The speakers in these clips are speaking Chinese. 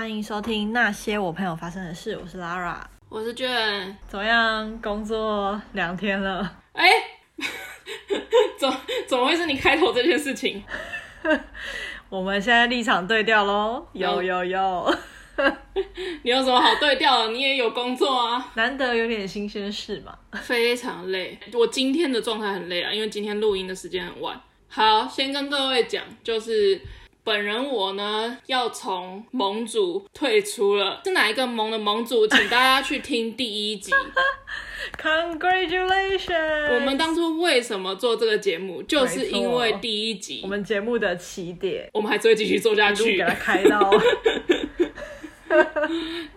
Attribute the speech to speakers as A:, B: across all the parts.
A: 欢迎收听那些我朋友发生的事。我是 Lara，
B: 我是卷。
A: 怎么样？工作两天了。
B: 哎、欸，怎怎么会是你开头这件事情？
A: 我们现在立场对调喽。有有有。
B: 你有什么好对调的？你也有工作啊，
A: 难得有点新鲜事嘛。
B: 非常累，我今天的状态很累啊，因为今天录音的时间很晚。好，先跟各位讲，就是。本人我呢要从盟主退出了，是哪一个盟的盟主？请大家去听第一集。
A: Congratulations！
B: 我们当初为什么做这个节目，就是因为第一集，
A: 我们节目的起点，
B: 我们还是会继续做下去，
A: 给他开刀。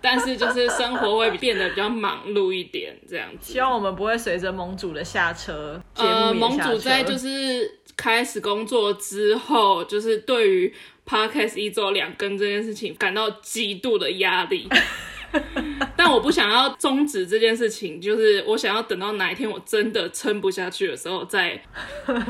B: 但是就是生活会变得比较忙碌一点，这样子。
A: 希望我们不会随着盟主的下车。
B: 呃，盟主在就是。开始工作之后，就是对于 Podcast 一周两更这件事情感到极度的压力。但我不想要终止这件事情，就是我想要等到哪一天我真的撑不下去的时候再。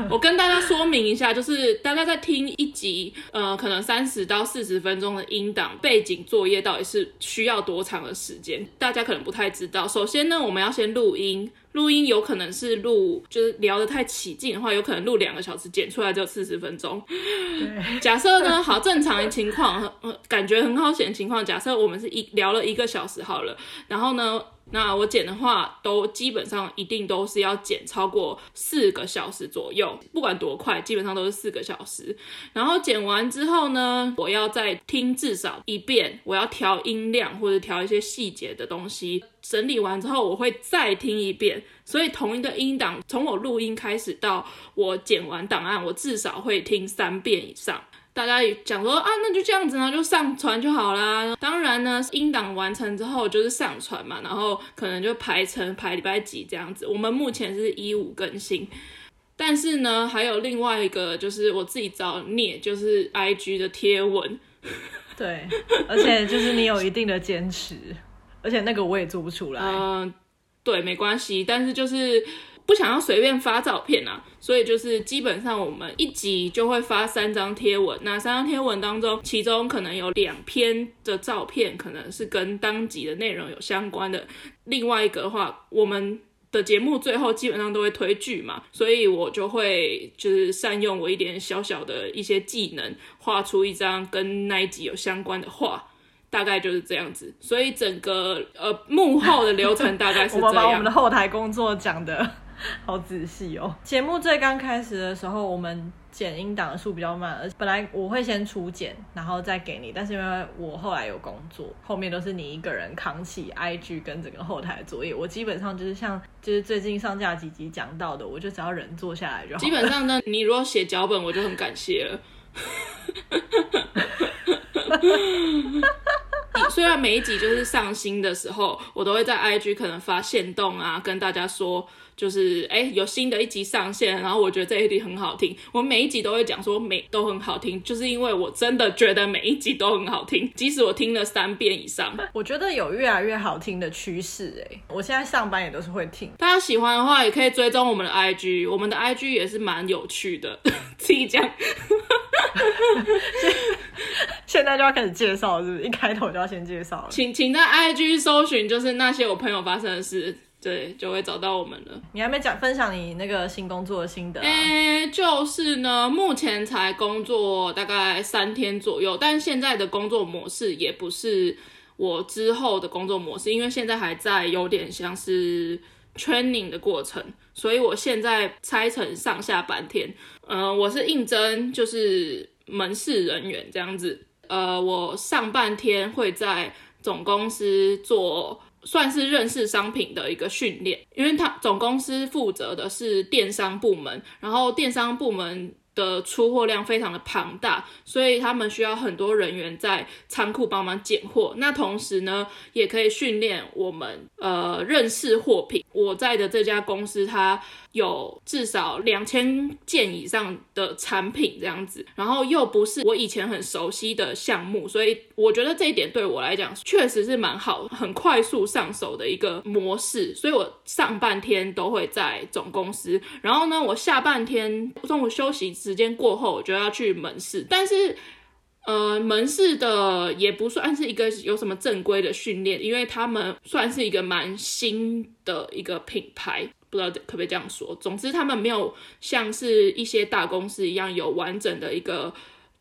B: 我跟大家说明一下，就是大家在听一集，呃，可能三十到四十分钟的音档背景作业到底是需要多长的时间？大家可能不太知道。首先呢，我们要先录音。录音有可能是录，就是聊得太起劲的话，有可能录两个小时，剪出来只有四十分钟。假设呢，好，正常的情况，感觉很好写的情况，假设我们是一聊了一个小时好了，然后呢，那我剪的话，都基本上一定都是要剪超过四个小时左右，不管多快，基本上都是四个小时。然后剪完之后呢，我要再听至少一遍，我要调音量或者调一些细节的东西。整理完之后，我会再听一遍。所以同一个音档，从我录音开始到我剪完档案，我至少会听三遍以上。大家也讲说啊，那就这样子呢，就上传就好啦。当然呢，音档完成之后就是上传嘛，然后可能就排成排礼拜几这样子。我们目前是一五更新，但是呢，还有另外一个就是我自己找孽，就是 IG 的贴文。
A: 对，而且就是你有一定的坚持。而且那个我也做不出来。嗯、
B: 呃，对，没关系，但是就是不想要随便发照片啊，所以就是基本上我们一集就会发三张贴文。那三张贴文当中，其中可能有两篇的照片可能是跟当集的内容有相关的，另外一个的话，我们的节目最后基本上都会推剧嘛，所以我就会就是善用我一点小小的一些技能，画出一张跟那一集有相关的画。大概就是这样子，所以整个呃幕后的流程大概是这样。
A: 我们把我们的后台工作讲的 好仔细哦。节目最刚开始的时候，我们剪音档的数比较慢，而本来我会先初剪，然后再给你，但是因为我后来有工作，后面都是你一个人扛起 IG 跟整个后台的作业。我基本上就是像就是最近上架几集讲到的，我就只要人坐下来就好。
B: 基本上呢，你如果写脚本，我就很感谢了。虽然每一集就是上新的时候，我都会在 IG 可能发现动啊，跟大家说，就是哎、欸、有新的一集上线，然后我觉得这一集很好听。我每一集都会讲说每都很好听，就是因为我真的觉得每一集都很好听，即使我听了三遍以上。
A: 我觉得有越来越好听的趋势哎，我现在上班也都是会听。
B: 大家喜欢的话，也可以追踪我们的 IG，我们的 IG 也是蛮有趣的，自己讲。
A: 现在就要开始介绍，是不是？一开头就要先介绍了。
B: 请请在 IG 搜寻，就是那些我朋友发生的事，对，就会找到我们了。
A: 你还没讲分享你那个新工作的心得啊？
B: 欸，就是呢，目前才工作大概三天左右，但现在的工作模式也不是我之后的工作模式，因为现在还在有点像是 training 的过程，所以我现在拆成上下半天。呃，我是应征就是门市人员这样子。呃，我上半天会在总公司做算是认识商品的一个训练，因为他总公司负责的是电商部门，然后电商部门的出货量非常的庞大，所以他们需要很多人员在仓库帮忙拣货。那同时呢，也可以训练我们呃认识货品。我在的这家公司，它有至少两千件以上的产品这样子，然后又不是我以前很熟悉的项目，所以我觉得这一点对我来讲确实是蛮好，很快速上手的一个模式。所以我上半天都会在总公司，然后呢，我下半天中午休息时间过后，我就要去门市，但是。呃，门市的也不算是一个有什么正规的训练，因为他们算是一个蛮新的一个品牌，不知道可不可以这样说。总之，他们没有像是一些大公司一样有完整的一个。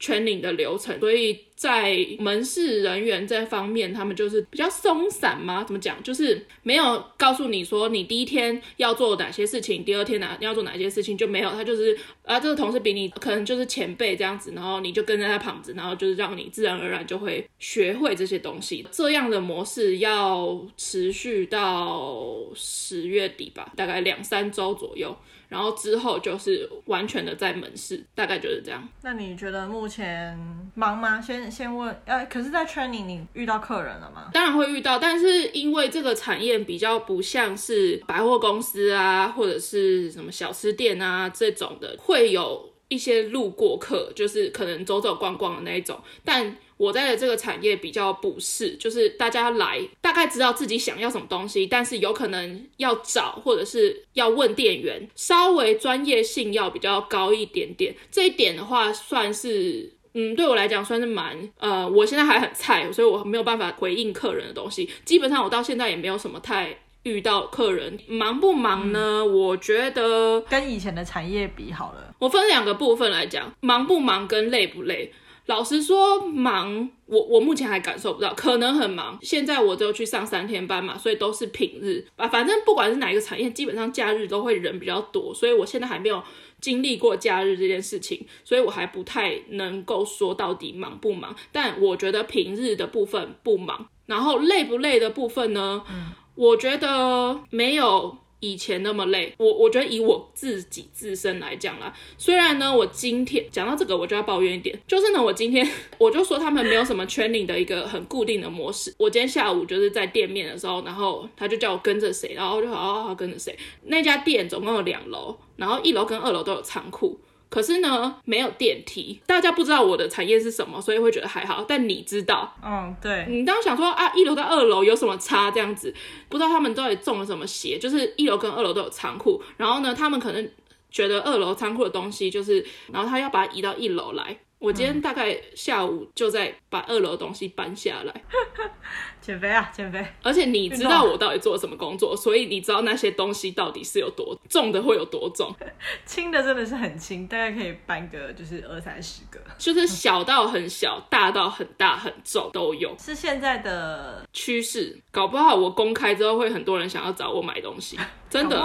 B: 圈领的流程，所以在门市人员这方面，他们就是比较松散吗？怎么讲？就是没有告诉你说你第一天要做哪些事情，第二天哪要做哪些事情就没有。他就是啊，这个同事比你可能就是前辈这样子，然后你就跟在他旁子，然后就是让你自然而然就会学会这些东西。这样的模式要持续到十月底吧，大概两三周左右。然后之后就是完全的在门市，大概就是这样。
A: 那你觉得目前忙吗？先先问，呃，可是，在 training 你遇到客人了吗？
B: 当然会遇到，但是因为这个产业比较不像是百货公司啊，或者是什么小吃店啊这种的，会有一些路过客，就是可能走走逛逛的那一种，但。我在的这个产业比较不是，就是大家来大概知道自己想要什么东西，但是有可能要找或者是要问店员，稍微专业性要比较高一点点。这一点的话，算是嗯，对我来讲算是蛮呃，我现在还很菜，所以我没有办法回应客人的东西。基本上我到现在也没有什么太遇到客人忙不忙呢？嗯，我觉得
A: 跟以前的产业比好了，
B: 我分两个部分来讲，忙不忙跟累不累。老实说，忙，我我目前还感受不到，可能很忙。现在我只有去上三天班嘛，所以都是平日啊。反正不管是哪一个产业，基本上假日都会人比较多，所以我现在还没有经历过假日这件事情，所以我还不太能够说到底忙不忙。但我觉得平日的部分不忙，然后累不累的部分呢？嗯，我觉得没有。以前那么累，我我觉得以我自己自身来讲啦，虽然呢，我今天讲到这个，我就要抱怨一点，就是呢，我今天 我就说他们没有什么 training 的一个很固定的模式。我今天下午就是在店面的时候，然后他就叫我跟着谁，然后我就好好好跟着谁。那家店总共有两楼，然后一楼跟二楼都有仓库。可是呢，没有电梯，大家不知道我的产业是什么，所以会觉得还好。但你知道，
A: 嗯，对，
B: 你当时想说啊，一楼跟二楼有什么差？这样子，不知道他们到底中了什么邪，就是一楼跟二楼都有仓库，然后呢，他们可能觉得二楼仓库的东西就是，然后他要把它移到一楼来。我今天大概下午就在把二楼的东西搬下来，
A: 减肥啊，减肥！
B: 而且你知道我到底做了什么工作，所以你知道那些东西到底是有多重的，会有多重？
A: 轻的真的是很轻，大概可以搬个就是二三十个，
B: 就是小到很小，大到很大很重都有。
A: 是现在的
B: 趋势，搞不好我公开之后会很多人想要找我买东西。真的，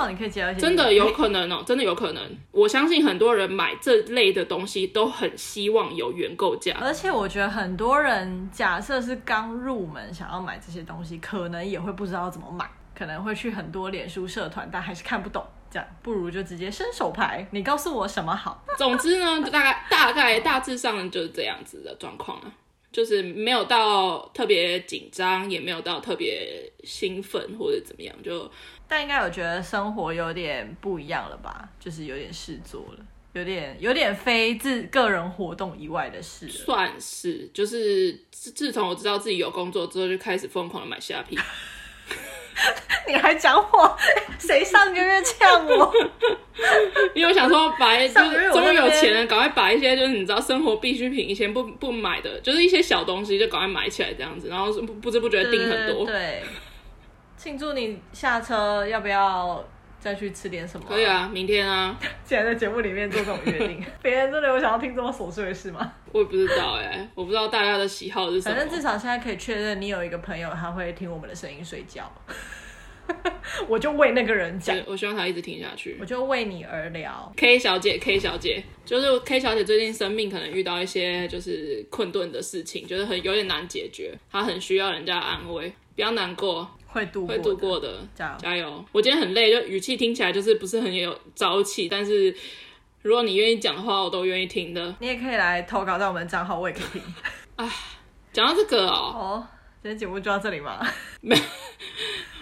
B: 真的有可能哦，真的有可能。我相信很多人买这类的东西都很希望有原购价，
A: 而且我觉得很多人假设是刚入门想要买这些东西，可能也会不知道怎么买，可能会去很多脸书社团，但还是看不懂。这样不如就直接伸手牌，你告诉我什么好。
B: 总之呢，大概大概大致上就是这样子的状况了。就是没有到特别紧张，也没有到特别兴奋或者怎么样，就
A: 但应该有觉得生活有点不一样了吧？就是有点事做了，有点有点非自个人活动以外的事，
B: 算是就是自自从我知道自己有工作之后，就开始疯狂的买虾皮。
A: 你还讲我？谁上个月呛我？
B: 因为我想说把，就是终于有钱了，赶快把一些就是你知道生活必需品以前不不买的，就是一些小东西就赶快买起来这样子，然后不不知不觉订很多。
A: 对，庆祝你下车，要不要再去吃点什么？
B: 可以啊，明天啊。
A: 竟然在节目里面做这种约定，别人真的有想要听这么琐碎的事吗？
B: 我也不知道哎、欸，我不知道大家的喜好是什么。
A: 反正至少现在可以确认，你有一个朋友他会听我们的声音睡觉。我就为那个人讲，
B: 我希望他一直听下去。
A: 我就为你而聊。
B: K 小姐，K 小姐，就是 K 小姐最近生命可能遇到一些就是困顿的事情，就是很有点难解决，她很需要人家安慰。不要难过，
A: 会度过，
B: 会度过的，
A: 加油
B: 加油！我今天很累，就语气听起来就是不是很有朝气，但是如果你愿意讲的话，我都愿意听的。
A: 你也可以来投稿在我们账号，我也可以听。
B: 啊，讲到这个哦，
A: 哦，今天节目就到这里吗？
B: 没。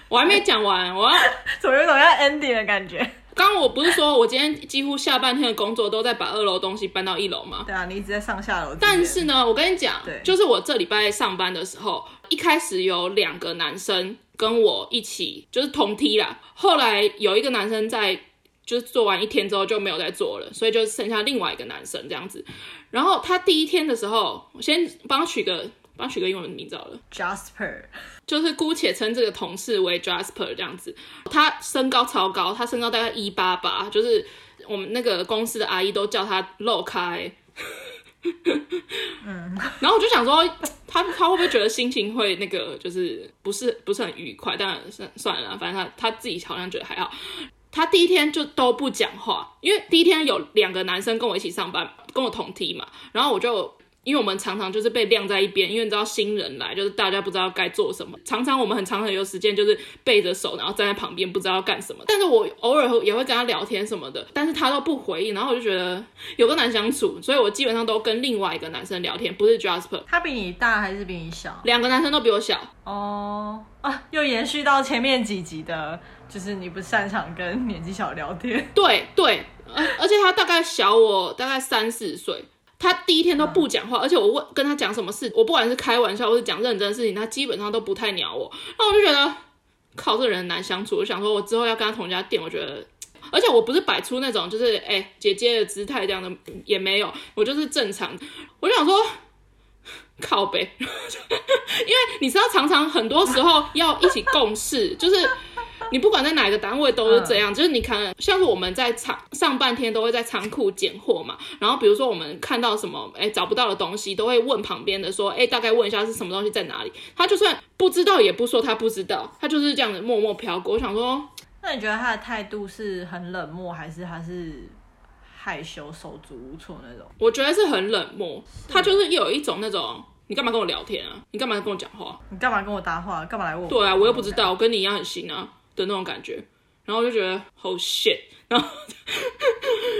B: 我还没讲完，我要
A: 怎么有种要 ending 的感觉？
B: 刚刚我不是说我今天几乎下半天的工作都在把二楼东西搬到一楼吗？
A: 对啊，你一直在上下楼。
B: 但是呢，我跟你讲，就是我这礼拜上班的时候，一开始有两个男生跟我一起，就是同梯啦。后来有一个男生在就是做完一天之后就没有再做了，所以就剩下另外一个男生这样子。然后他第一天的时候，我先帮他取个帮他取个英文名字好了
A: ，Jasper，
B: 就是姑且称这个同事为 Jasper 这样子。他身高超高，他身高大概一八八，就是我们那个公司的阿姨都叫他肉开。嗯，然后我就想说，他他会不会觉得心情会那个，就是不是不是很愉快？当然算算了，反正他他自己好像觉得还好。他第一天就都不讲话，因为第一天有两个男生跟我一起上班，跟我同梯嘛，然后我就。因为我们常常就是被晾在一边，因为你知道新人来，就是大家不知道该做什么。常常我们很长很有时间就是背着手，然后站在旁边不知道要干什么。但是我偶尔也会跟他聊天什么的，但是他都不回应，然后我就觉得有个难相处，所以我基本上都跟另外一个男生聊天，不是 Jasper。
A: 他比你大还是比你小？
B: 两个男生都比我小。
A: 哦啊，又延续到前面几集的，就是你不擅长跟年纪小聊天。
B: 对对，而而且他大概小我大概三四岁。他第一天都不讲话，而且我问跟他讲什么事，我不管是开玩笑或是讲认真的事情，他基本上都不太鸟我。那我就觉得，靠，这个人很难相处。我想说，我之后要跟他同一家店，我觉得，而且我不是摆出那种就是哎、欸、姐姐的姿态这样的，也没有，我就是正常。我就想说，靠北，因为你知道，常常很多时候要一起共事，就是。你不管在哪个单位都是这样，就是你看，像是我们在仓上半天都会在仓库拣货嘛，然后比如说我们看到什么哎找不到的东西，都会问旁边的说，哎大概问一下是什么东西在哪里。他就算不知道也不说他不知道，他就是这样子默默飘过。我想说，
A: 那你觉得他的态度是很冷漠，还是他是害羞手足无措那种？
B: 我觉得是很冷漠，他就是有一种那种，你干嘛跟我聊天啊？你干嘛跟我讲话？
A: 你干嘛跟我搭话？干嘛来问我？
B: 对啊，我又不知道，我跟你一样很新啊。的那种感觉，然后我就觉得好 shit，然后，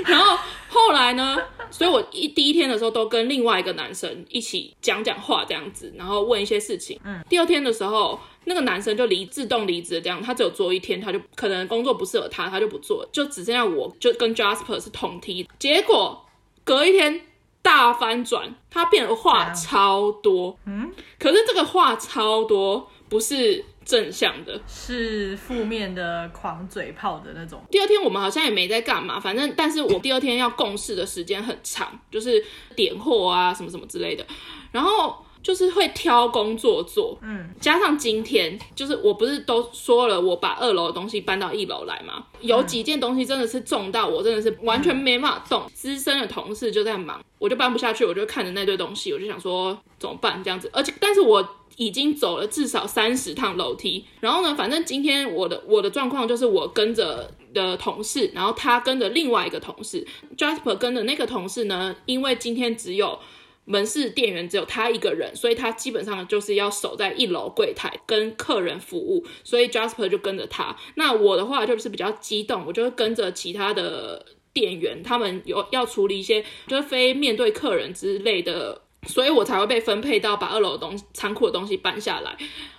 B: 然后后来呢？所以我一第一天的时候都跟另外一个男生一起讲讲话这样子，然后问一些事情。嗯，第二天的时候，那个男生就离自动离职这样，他只有做一天，他就可能工作不适合他，他就不做，就只剩下我就跟 Jasper 是同梯。结果隔一天大翻转，他变得话超多。嗯，可是这个话超多不是。正向的，
A: 是负面的狂嘴炮的那种。
B: 第二天我们好像也没在干嘛，反正但是我第二天要共事的时间很长，就是点货啊什么什么之类的，然后就是会挑工作做，嗯，加上今天就是我不是都说了，我把二楼的东西搬到一楼来嘛？有几件东西真的是重到我真的是完全没办法动，资深的同事就在忙，我就搬不下去，我就看着那堆东西，我就想说怎么办这样子，而且但是我。已经走了至少三十趟楼梯，然后呢，反正今天我的我的状况就是我跟着的同事，然后他跟着另外一个同事，Jasper 跟着那个同事呢，因为今天只有门市店员只有他一个人，所以他基本上就是要守在一楼柜台跟客人服务，所以 Jasper 就跟着他。那我的话就是比较激动，我就会跟着其他的店员，他们有要处理一些就是非面对客人之类的。所以我才会被分配到把二楼的东西、仓库的东西搬下来。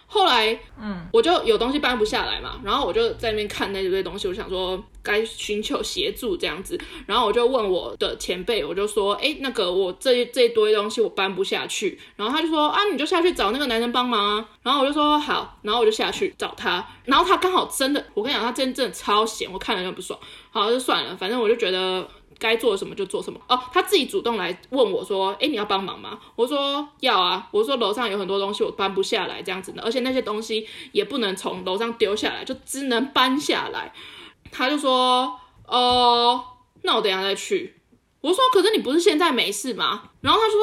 B: 后来，嗯，我就有东西搬不下来嘛，然后我就在那边看那堆东西，我想说该寻求协助这样子。然后我就问我的前辈，我就说，哎，那个我这这一堆东西我搬不下去。然后他就说，啊，你就下去找那个男生帮忙啊。然后我就说好，然后我就下去找他。然后他刚好真的，我跟你讲，他真正超闲，我看了就不爽。好，就算了，反正我就觉得。该做什么就做什么哦，他自己主动来问我说：“哎，你要帮忙吗？”我说：“要啊。”我说：“楼上有很多东西我搬不下来，这样子的，而且那些东西也不能从楼上丢下来，就只能搬下来。”他就说：“哦，那我等下再去。”我说：“可是你不是现在没事吗？”然后他说：“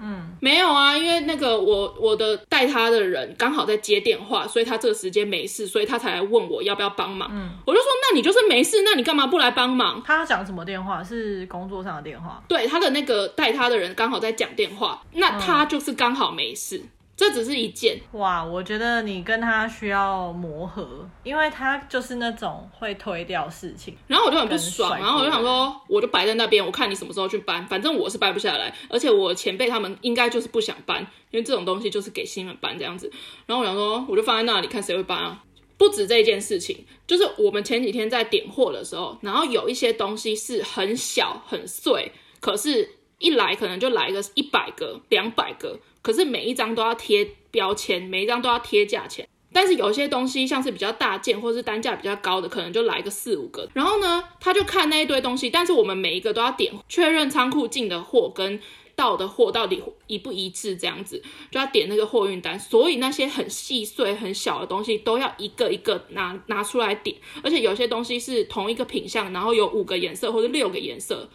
B: 嗯，没有啊，因为那个我我的带他的人刚好在接电话，所以他这个时间没事，所以他才来问我要不要帮忙。”嗯，我就说：“那你就是没事，那你干嘛不来帮忙？”
A: 他讲什么电话？是工作上的电话？
B: 对，他的那个带他的人刚好在讲电话，那他就是刚好没事。嗯这只是一件
A: 哇，我觉得你跟他需要磨合，因为他就是那种会推掉事情，
B: 然后我就很不爽，然后我就想说，我就摆在那边，我看你什么时候去搬，反正我是搬不下来，而且我前辈他们应该就是不想搬，因为这种东西就是给新人搬这样子，然后我想说，我就放在那里看谁会搬啊。不止这件事情，就是我们前几天在点货的时候，然后有一些东西是很小很碎，可是一来可能就来个一百个、两百个。可是每一张都要贴标签，每一张都要贴价钱，但是有些东西像是比较大件或是单价比较高的，可能就来个四五个。然后呢，他就看那一堆东西，但是我们每一个都要点确认仓库进的货跟到的货到底一不一致，这样子就要点那个货运单。所以那些很细碎、很小的东西都要一个一个拿拿出来点，而且有些东西是同一个品相，然后有五个颜色或者六个颜色，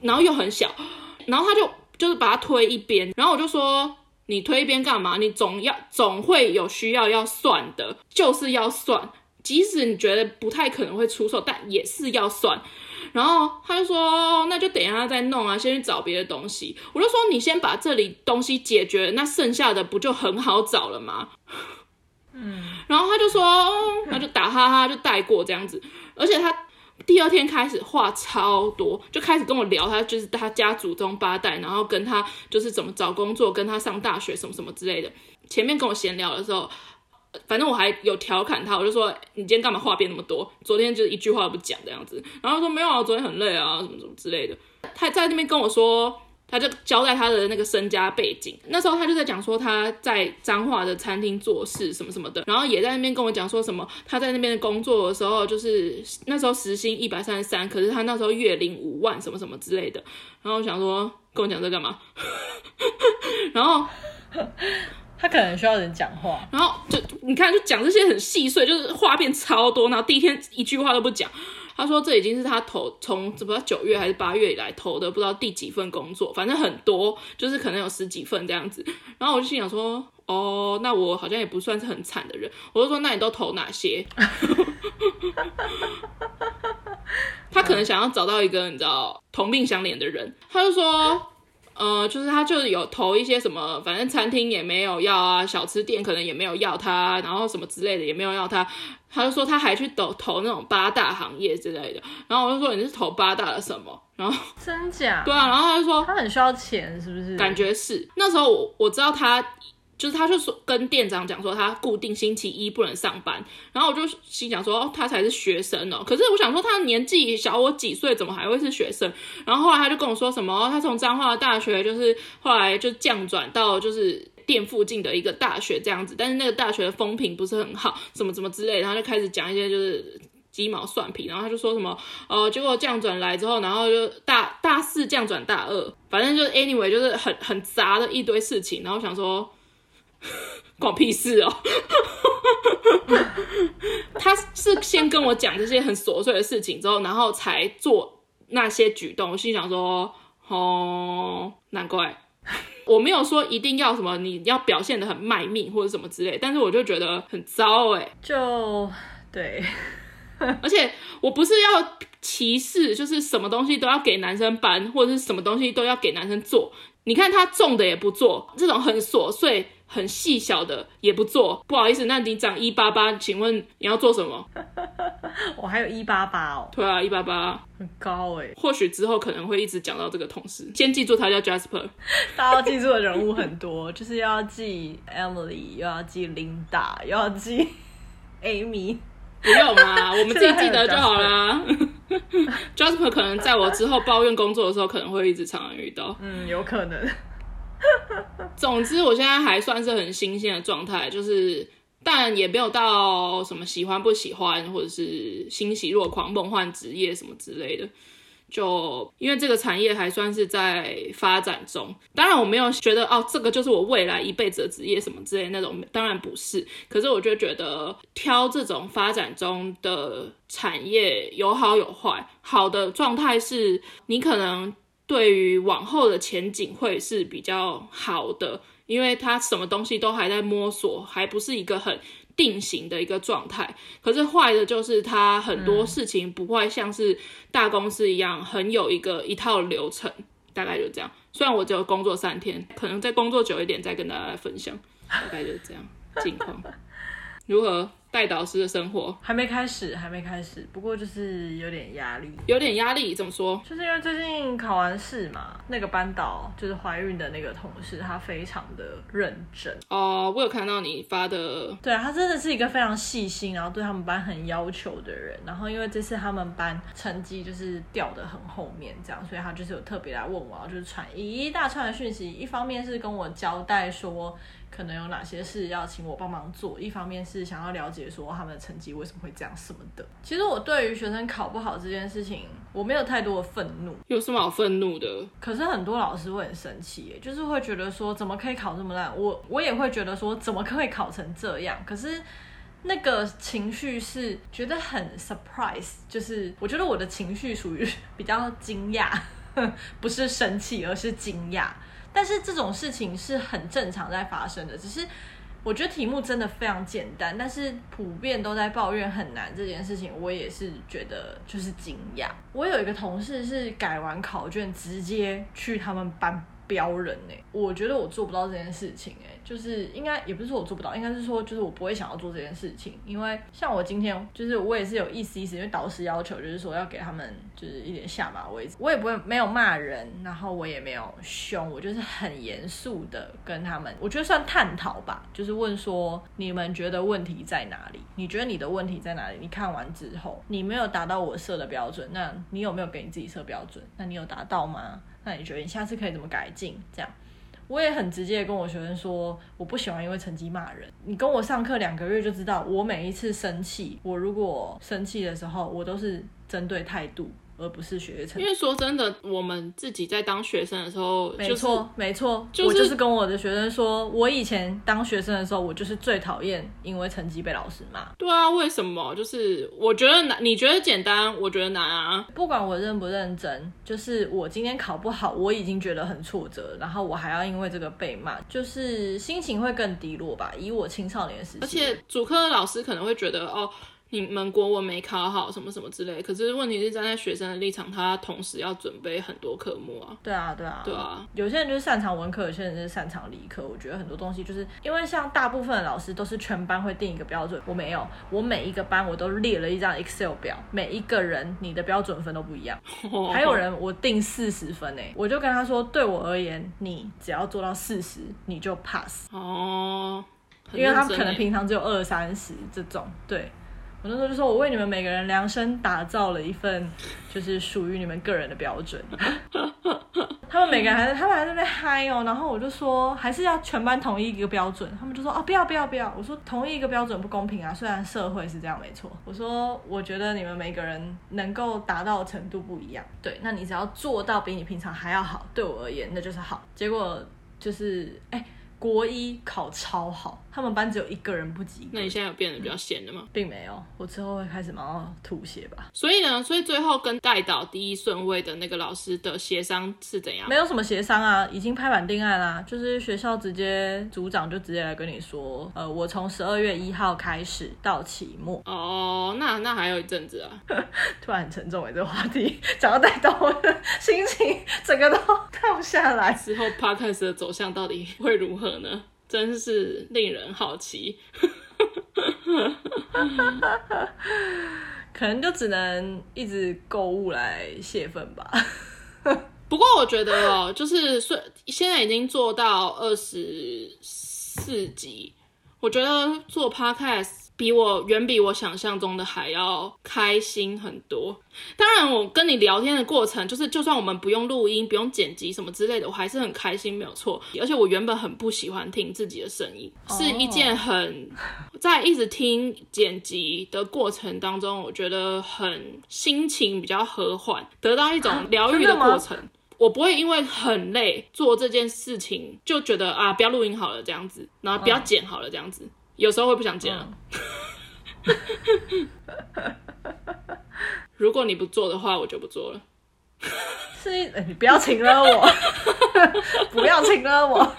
B: 然后又很小，然后他就就是把它推一边，然后我就说。你推一边干嘛？你总要总会有需要要算的，就是要算，即使你觉得不太可能会出售，但也是要算。然后他就说，那就等一下再弄啊，先去找别的东西。我就说，你先把这里东西解决，那剩下的不就很好找了吗？嗯，然后他就说，那就打哈哈就带过这样子，而且他。第二天开始话超多，就开始跟我聊他就是他家祖宗八代，然后跟他就是怎么找工作，跟他上大学什么什么之类的。前面跟我闲聊的时候，反正我还有调侃他，我就说，你今天干嘛话变那么多？昨天就是一句话都不讲这样子，然后说没有啊，昨天很累啊，什么什么之类的。他在那边跟我说。他就交代他的那个身家背景，那时候他就在讲说他在彰化的餐厅做事什么什么的，然后也在那边跟我讲说什么他在那边工作的时候，就是那时候时薪一百三十三，可是他那时候月领五万什么什么之类的，然后我想说跟我讲这干嘛？然后
A: 他可能需要人讲话，
B: 然后就你看就讲这些很细碎，就是话变超多，然后第一天一句话都不讲。他说：“这已经是他投从怎么九月还是八月以来投的，不知道第几份工作，反正很多，就是可能有十几份这样子。”然后我就心想说：“哦，那我好像也不算是很惨的人。”我就说：“那你都投哪些？” 他可能想要找到一个你知道同病相怜的人，他就说。呃，就是他就是有投一些什么，反正餐厅也没有要啊，小吃店可能也没有要他，然后什么之类的也没有要他，他就说他还去投投那种八大行业之类的，然后我就说你是投八大的什么？然后
A: 真假？对
B: 啊，然后他就说
A: 他很需要钱，是不是？
B: 感觉是，那时候我我知道他。就是他就说跟店长讲说他固定星期一不能上班，然后我就心想说，哦，他才是学生哦。可是我想说他年纪小我几岁，怎么还会是学生？然后后来他就跟我说什么，他从彰化大学就是后来就降转到就是店附近的一个大学这样子，但是那个大学的风评不是很好，什么什么之类，然后就开始讲一些就是鸡毛蒜皮，然后他就说什么，呃，结果降转来之后，然后就大大四降转大二，反正就 anyway 就是很很杂的一堆事情，然后想说。关我屁事哦！他是先跟我讲这些很琐碎的事情之后，然后才做那些举动。我心想说，哦，难怪我没有说一定要什么，你要表现的很卖命或者什么之类，但是我就觉得很糟哎，
A: 就对，
B: 而且我不是要歧视，就是什么东西都要给男生搬，或者是什么东西都要给男生做。你看他重的也不做，这种很琐碎。很细小的也不做，不好意思，那你长一八八，请问你要做什么？
A: 我还有一八八哦。
B: 对啊，一八八
A: 很高哎。
B: 或许之后可能会一直讲到这个同事，先记住他叫 Jasper。
A: 大家要记住的人物很多，就是要记 Emily，又要记 Linda，又要记 Amy。
B: 不用嘛，我们自己记得就好啦。Jasper 可能在我之后抱怨工作的时候，可能会一直常常遇到。
A: 嗯，有可能。
B: 总之，我现在还算是很新鲜的状态，就是，但也没有到什么喜欢不喜欢，或者是欣喜若狂、梦幻职业什么之类的。就因为这个产业还算是在发展中，当然我没有觉得哦，这个就是我未来一辈子的职业什么之类的那种，当然不是。可是我就觉得挑这种发展中的产业有好有坏，好的状态是你可能。对于往后的前景会是比较好的，因为它什么东西都还在摸索，还不是一个很定型的一个状态。可是坏的就是它很多事情不会像是大公司一样很有一个一套流程，大概就这样。虽然我只有工作三天，可能再工作久一点再跟大家来分享，大概就是这样情况。如何？带导师的生活
A: 还没开始，还没开始。不过就是有点压力，
B: 有点压力。怎么说？
A: 就是因为最近考完试嘛，那个班导就是怀孕的那个同事，他非常的认真
B: 哦。我有看到你发的，
A: 对啊，他真的是一个非常细心，然后对他们班很要求的人。然后因为这次他们班成绩就是掉的很后面，这样，所以他就是有特别来问我，就是传一大串的讯息。一方面是跟我交代说。可能有哪些事要请我帮忙做，一方面是想要了解说他们的成绩为什么会这样什么的。其实我对于学生考不好这件事情，我没有太多的愤怒。
B: 有什么好愤怒的？
A: 可是很多老师会很生气耶，就是会觉得说怎么可以考这么烂？我我也会觉得说怎么可以考成这样？可是那个情绪是觉得很 surprise，就是我觉得我的情绪属于 比较惊讶，不是生气，而是惊讶。但是这种事情是很正常在发生的，只是我觉得题目真的非常简单，但是普遍都在抱怨很难这件事情，我也是觉得就是惊讶。我有一个同事是改完考卷直接去他们班。标人呢、我觉得我做不到这件事情哎、就是应该也不是说我做不到，应该是说就是我不会想要做这件事情，因为像我今天就是我也是有意思意思，因为导师要求就是说要给他们就是一点下马威，我也不会没有骂人，然后我也没有凶，我就是很严肃的跟他们，我觉得算探讨吧，就是问说你们觉得问题在哪里？你觉得你的问题在哪里？你看完之后你没有达到我设的标准，那你有没有给你自己设标准？那你有达到吗？那你觉得你下次可以怎么改进？这样，我也很直接跟我学生说，我不喜欢因为成绩骂人。你跟我上课两个月就知道，我每一次生气，我如果生气的时候，我都是针对态度。而不是学业成绩。因为
B: 说真的，我们自己在当学生的时候，
A: 没错，没错，我就是跟我的学生说，我以前当学生的时候，我就是最讨厌因为成绩被老师骂。
B: 对啊，为什么？就是我觉得难，你觉得简单，我觉得难啊。
A: 不管我认不认真，就是我今天考不好，我已经觉得很挫折，然后我还要因为这个被骂，就是心情会更低落吧。以我青少年的时期，
B: 而且主科的老师可能会觉得哦。你们国文没考好，什么什么之类，可是问题是站在学生的立场，他同时要准备很多科目啊。
A: 对啊，对啊，
B: 对啊。
A: 有些人就是擅长文科，有些人就是擅长理科。我觉得很多东西就是因为像大部分的老师都是全班会定一个标准，我没有，我每一个班我都列了一张 Excel 表，每一个人你的标准分都不一样。还有人我定四十分诶，我就跟他说，对我而言，你只要做到四十，你就 pass。
B: 哦，
A: 因为他可能平常只有二三十这种，对。我那时候就说，我为你们每个人量身打造了一份，就是属于你们个人的标准。他们每个人还在，他们还在那边嗨哦。然后我就说，还是要全班统一一个标准。他们就说，哦，不要不要不要。我说，同一一个标准不公平啊。虽然社会是这样，没错。我说，我觉得你们每个人能够达到的程度不一样。对，那你只要做到比你平常还要好，对我而言那就是好。结果就是，哎、欸。国一考超好，他们班只有一个人不及格。
B: 那你现在有变得比较闲的吗？
A: 并没有，我之后会开始忙到吐血吧。
B: 所以呢，所以最后跟带导第一顺位的那个老师的协商是怎样？
A: 没有什么协商啊，已经拍板定案啦。就是学校直接组长就直接来跟你说，呃，我从十二月一号开始到期末。
B: 哦，那那还有一阵子啊。
A: 突然很沉重哎，这个话题 讲到带导，我的心情整个都 掉不下来。
B: 之后 Podcast 的走向到底会如何？呢，真是令人好奇，
A: 可能就只能一直购物来泄愤吧。
B: 不过我觉得哦，就是虽现在已经做到二十四集，我觉得做 Podcast。比我远比我想象中的还要开心很多。当然，我跟你聊天的过程，就是就算我们不用录音、不用剪辑什么之类的，我还是很开心，没有错。而且我原本很不喜欢听自己的声音，是一件很在一直听剪辑的过程当中，我觉得很心情比较和缓，得到一种疗愈的过程。我不会因为很累做这件事情就觉得啊，不要录音好了这样子，然后不要剪好了这样子。有时候会不想剪啊。如果你不做的话，我就不做了。
A: 是一，你不要请了我，不要请了我。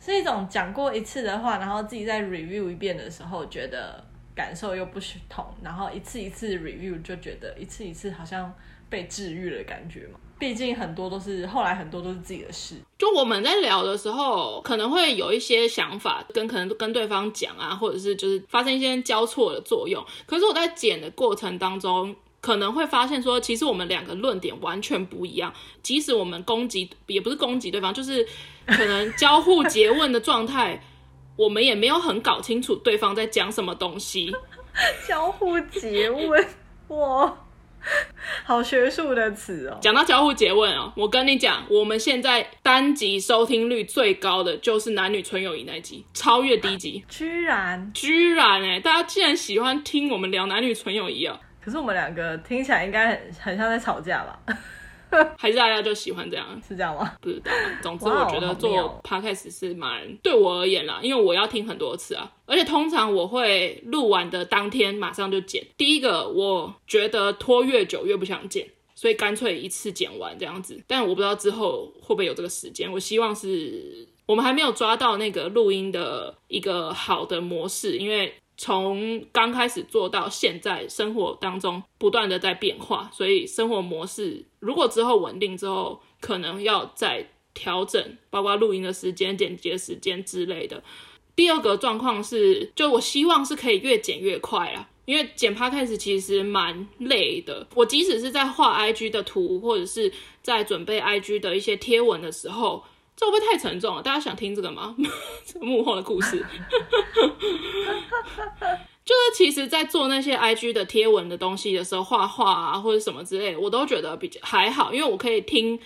A: 是一种讲过一次的话，然后自己再 review 一遍的时候，觉得感受又不同，然后一次一次 review 就觉得一次一次好像被治愈的感觉嘛。毕竟很多都是后来很多都是自己的事，
B: 就我们在聊的时候，可能会有一些想法跟可能跟对方讲啊，或者是就是发生一些交错的作用。可是我在剪的过程当中，可能会发现说，其实我们两个论点完全不一样。即使我们攻击，也不是攻击对方，就是可能交互诘问的状态，我们也没有很搞清楚对方在讲什么东西。
A: 交互诘问，哇！好学术的词哦。
B: 讲到交互诘问哦，我跟你讲，我们现在单集收听率最高的就是男女纯友谊那集，超越第一集。
A: 居然，
B: 居然哎，大家竟然喜欢听我们聊男女纯友谊啊！
A: 可是我们两个听起来应该很很像在吵架吧？
B: 还是大家就喜欢这样？
A: 是这样吗？
B: 不知道。总之，我觉得做 podcast 是蛮对我而言啦，因为我要听很多次啊，而且通常我会录完的当天马上就剪。第一个，我觉得拖越久越不想剪，所以干脆一次剪完这样子。但我不知道之后会不会有这个时间。我希望是我们还没有抓到那个录音的一个好的模式，因为。从刚开始做到现在，生活当中不断的在变化，所以生活模式如果之后稳定之后，可能要再调整，包括录音的时间、剪辑的时间之类的。第二个状况是，就我希望是可以越剪越快啊，因为剪 Podcast 其实蛮累的。我即使是在画 IG 的图，或者是在准备 IG 的一些贴文的时候。这会不会太沉重了？大家想听这个吗？这 幕后的故事，就是其实，在做那些 IG 的贴文的东西的时候，画画啊或者什么之类，我都觉得比较还好，因为我可以听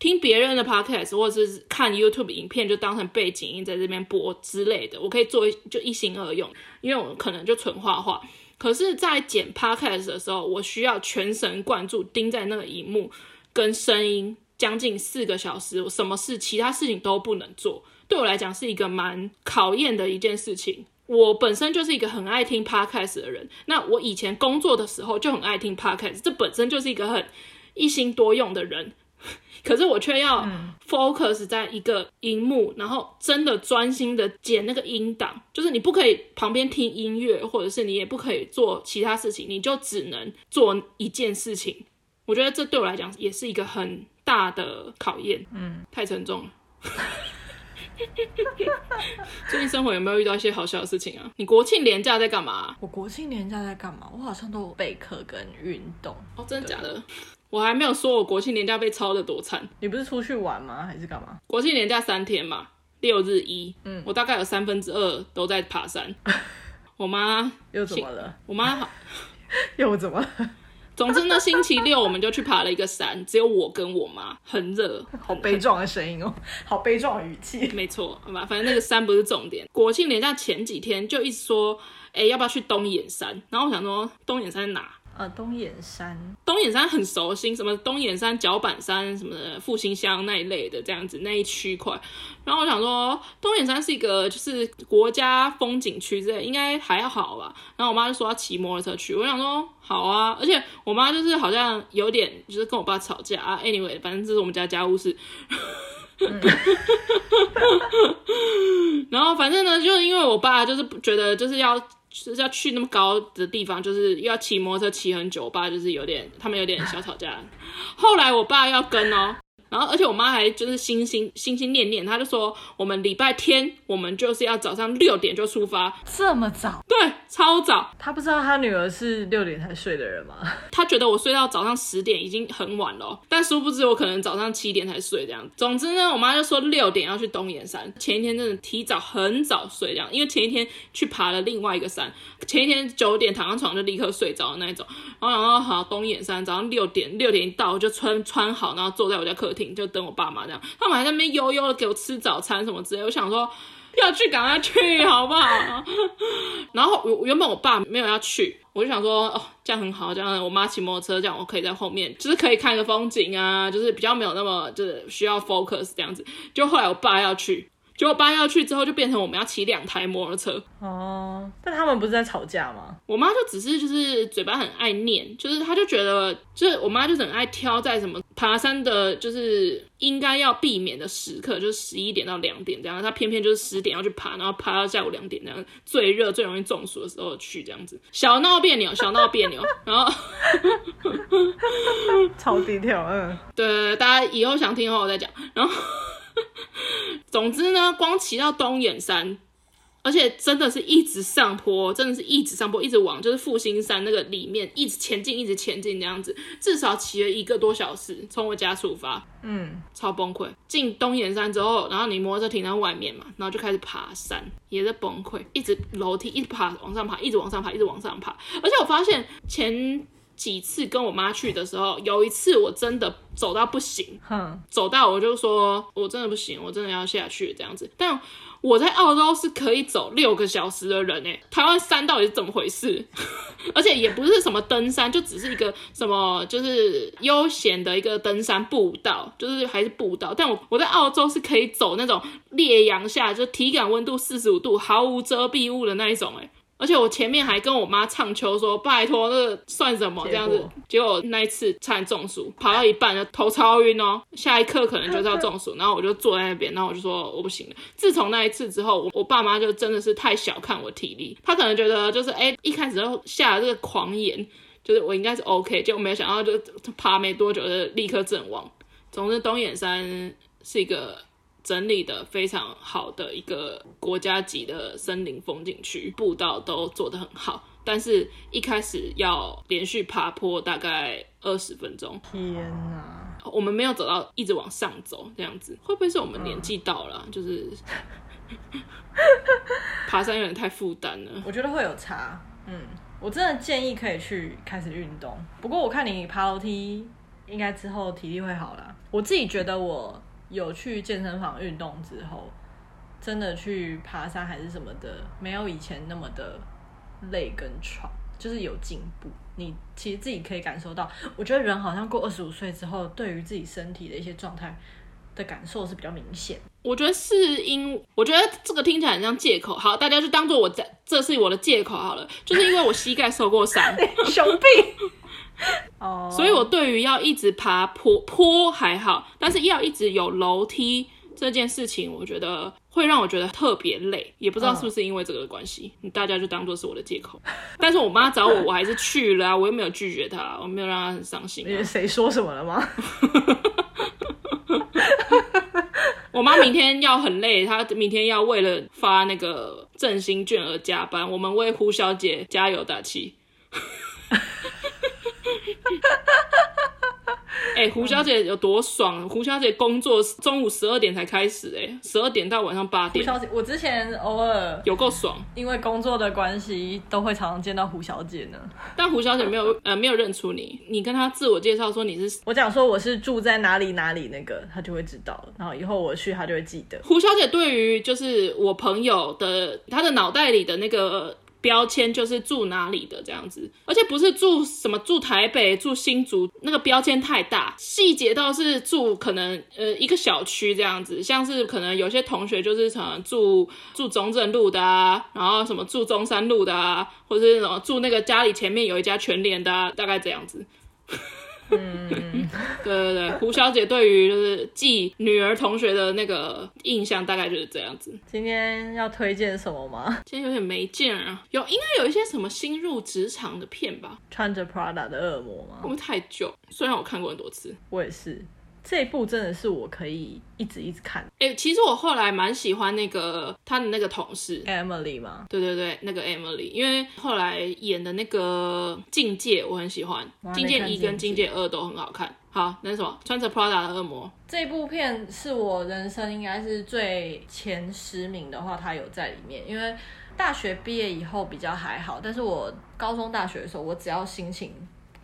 B: 听别人的 podcast，或者是看 YouTube 影片，就当成背景音在这边播之类的，我可以做就一心二用，因为我可能就纯画画。可是，在剪 podcast 的时候，我需要全神贯注盯在那个荧幕跟声音。将近四个小时，我什么事，其他事情都不能做，对我来讲是一个蛮考验的一件事情。我本身就是一个很爱听 podcast 的人，那我以前工作的时候就很爱听 podcast，这本身就是一个很一心多用的人。可是我却要 focus 在一个荧幕，然后真的专心的剪那个音档，就是你不可以旁边听音乐，或者是你也不可以做其他事情，你就只能做一件事情。我觉得这对我来讲也是一个很大的考验，嗯，太沉重了。最近生活有没有遇到一些好笑的事情啊？你国庆连假在干嘛？
A: 我国庆连假在干嘛？我好像都有备课跟运动。
B: 哦，真的假的？我还没有说我国庆连假被抄的多惨。
A: 你不是出去玩吗？还是干嘛？
B: 国庆连假三天嘛，六日一。嗯，我大概有三分之二都在爬山。我妈
A: 又怎么了？
B: 我妈好
A: 又怎么了？
B: 总之呢，星期六我们就去爬了一个山，只有我跟我妈，很热，
A: 好悲壮的声音哦，好悲壮的语气。
B: 没错，好吧，反正那个山不是重点。国庆连假前几天就一直说，哎、欸，要不要去东眼山？然后我想说，东眼山在哪？
A: 呃，东眼山，
B: 东眼山很熟悉，什么东眼山、角板山什么的，复兴乡那一类的这样子那一区块。然后我想说，东眼山是一个就是国家风景区之类，应该还好吧。然后我妈就说要骑摩托车去，我想说好啊。而且我妈就是好像有点就是跟我爸吵架啊。Anyway，反正这是我们家家务事。嗯、然后反正呢，就是因为我爸就是觉得就是要。就是要去那么高的地方，就是要骑摩托车骑很久，我爸就是有点，他们有点小吵架。后来我爸要跟哦。然后，而且我妈还就是心心心心念念，她就说我们礼拜天我们就是要早上六点就出发，
A: 这么早？
B: 对，超早。
A: 她不知道她女儿是六点才睡的人吗？
B: 她觉得我睡到早上十点已经很晚了，但殊不知我可能早上七点才睡这样。总之呢，我妈就说六点要去东眼山，前一天真的提早很早睡这样，因为前一天去爬了另外一个山，前一天九点躺上床就立刻睡着的那一种。然后然后好东眼山早上六点六点一到就穿穿好，然后坐在我家客厅。就等我爸妈这样，他们还在那边悠悠的给我吃早餐什么之类。我想说要去赶快去好不好？然后我原本我爸没有要去，我就想说哦这样很好，这样我妈骑摩托车，这样我可以在后面，就是可以看个风景啊，就是比较没有那么就是需要 focus 这样子。就后来我爸要去。结果爸要去之后，就变成我们要骑两台摩托车。
A: 哦，但他们不是在吵架吗？
B: 我妈就只是就是嘴巴很爱念，就是她就觉得，就是我妈就是很爱挑在什么爬山的，就是应该要避免的时刻，就是十一点到两点这样。他偏偏就是十点要去爬，然后爬到下午两点这样，最热最容易中暑的时候去这样子，小闹别扭，小闹别扭，然后
A: 超低调，嗯，
B: 对，大家以后想听的话我再讲，然后。总之呢，光骑到东眼山，而且真的是一直上坡，真的是一直上坡，一直往就是复兴山那个里面一直前进，一直前进这样子，至少骑了一个多小时，从我家出发，嗯，超崩溃。进东岩山之后，然后你摩托车停在外面嘛，然后就开始爬山，也在崩溃，一直楼梯一直爬往上爬，一直往上爬，一直往上爬。而且我发现前几次跟我妈去的时候，有一次我真的走到不行，
A: 哼，
B: 走到我就说我真的不行，我真的要下去这样子。但我在澳洲是可以走六个小时的人诶，台湾山到底是怎么回事？而且也不是什么登山，就只是一个什么就是悠闲的一个登山步道，就是还是步道。但我我在澳洲是可以走那种烈阳下，就体感温度四十五度，毫无遮蔽物的那一种诶。而且我前面还跟我妈唱秋说：“拜托，那个算什么？这样子。”结果那一次差点中暑，跑到一半就头超晕哦。下一刻可能就是要中暑，然后我就坐在那边，然后我就说我不行了。自从那一次之后，我我爸妈就真的是太小看我体力，他可能觉得就是哎、欸，一开始就下了这个狂言，就是我应该是 OK，结果没有想到就爬没多久就立刻阵亡。总之，东眼山是一个。整理的非常好的一个国家级的森林风景区，步道都做得很好，但是一开始要连续爬坡大概二十分钟。
A: 天哪，
B: 我们没有走到一直往上走这样子，会不会是我们年纪到了，嗯、就是爬山有点太负担了？
A: 我觉得会有差。嗯，我真的建议可以去开始运动。不过我看你爬楼梯，应该之后体力会好啦。我自己觉得我。有去健身房运动之后，真的去爬山还是什么的，没有以前那么的累跟喘，就是有进步。你其实自己可以感受到，我觉得人好像过二十五岁之后，对于自己身体的一些状态的感受是比较明显。
B: 我觉得是因，我觉得这个听起来很像借口。好，大家就当做我在，这是我的借口好了，就是因为我膝盖受过伤，
A: 熊病。
B: 哦，所以我对于要一直爬坡坡还好，但是要一直有楼梯这件事情，我觉得会让我觉得特别累，也不知道是不是因为这个的关系，大家就当做是我的借口。但是我妈找我，我还是去了啊，我又没有拒绝她，我没有让她很伤心啊。
A: 谁说什么了吗？
B: 我妈明天要很累，她明天要为了发那个振兴券而加班，我们为胡小姐加油打气。哎、欸，胡小姐有多爽？胡小姐工作中午十二点才开始，哎，十二点到晚上八点。
A: 胡小姐，我之前偶尔
B: 有够爽，
A: 因为工作的关系，都会常常见到胡小姐呢。
B: 但胡小姐没有呃没有认出你，你跟她自我介绍说你是，
A: 我讲说我是住在哪里哪里那个，她就会知道，然后以后我去她就会记得。
B: 胡小姐对于就是我朋友的她的脑袋里的那个。标签就是住哪里的这样子，而且不是住什么住台北、住新竹，那个标签太大，细节倒是住可能呃一个小区这样子，像是可能有些同学就是可能住住中正路的啊，然后什么住中山路的啊，或者是什么住那个家里前面有一家全联的啊，大概这样子。嗯，对对对，胡小姐对于就是继女儿同学的那个印象大概就是这样子。
A: 今天要推荐什么吗？
B: 今天有点没劲啊，有应该有一些什么新入职场的片吧？
A: 穿着 Prada 的恶魔吗？
B: 会不会太久？虽然我看过很多次，
A: 我也是。这一部真的是我可以一直一直看。
B: 哎、欸，其实我后来蛮喜欢那个他的那个同事
A: Emily 吗？
B: 对对对，那个 Emily，因为后来演的那个《境界》我很喜欢，《境界一》跟《境界二》都很好看。好，那是什么？穿着 Prada 的恶魔。
A: 这部片是我人生应该是最前十名的话，它有在里面。因为大学毕业以后比较还好，但是我高中、大学的时候，我只要心情。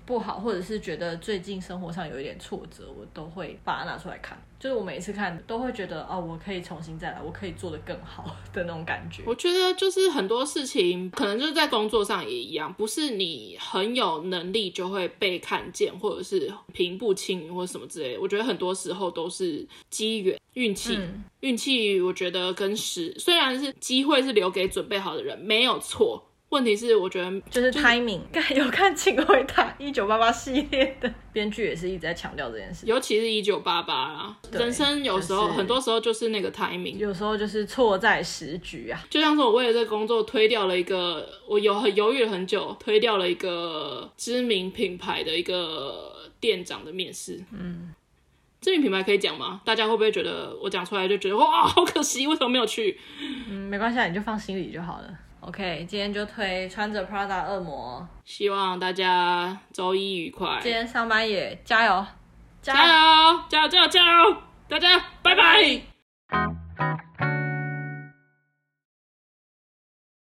A: 不好，或者是觉得最近生活上有一点挫折，我都会把它拿出来看。就是我每一次看，都会觉得哦，我可以重新再来，我可以做得更好的那种感觉。
B: 我觉得就是很多事情，可能就是在工作上也一样，不是你很有能力就会被看见，或者是平步青云或者什么之类的。我觉得很多时候都是机缘、运气、嗯、运气。我觉得跟时，虽然是机会是留给准备好的人，没有错。问题是，我觉得
A: 就是 timing。有看《请回答一九八八》系列的编剧也是一直在强调这件事，
B: 尤其是一九八八啊。人生有时候、就是、很多时候就是那个 timing，
A: 有时候就是错在时局啊。
B: 就像是我为了这个工作推掉了一个，我有很犹豫了很久，推掉了一个知名品牌的一个店长的面试。嗯，知名品牌可以讲吗？大家会不会觉得我讲出来就觉得哇，好可惜，为什么没有去？
A: 嗯，没关系，你就放心里就好了。OK，今天就推穿着 Prada 恶魔，
B: 希望大家周一愉快。
A: 今天上班也加油，
B: 加油，加油，加油，加油！大家拜拜。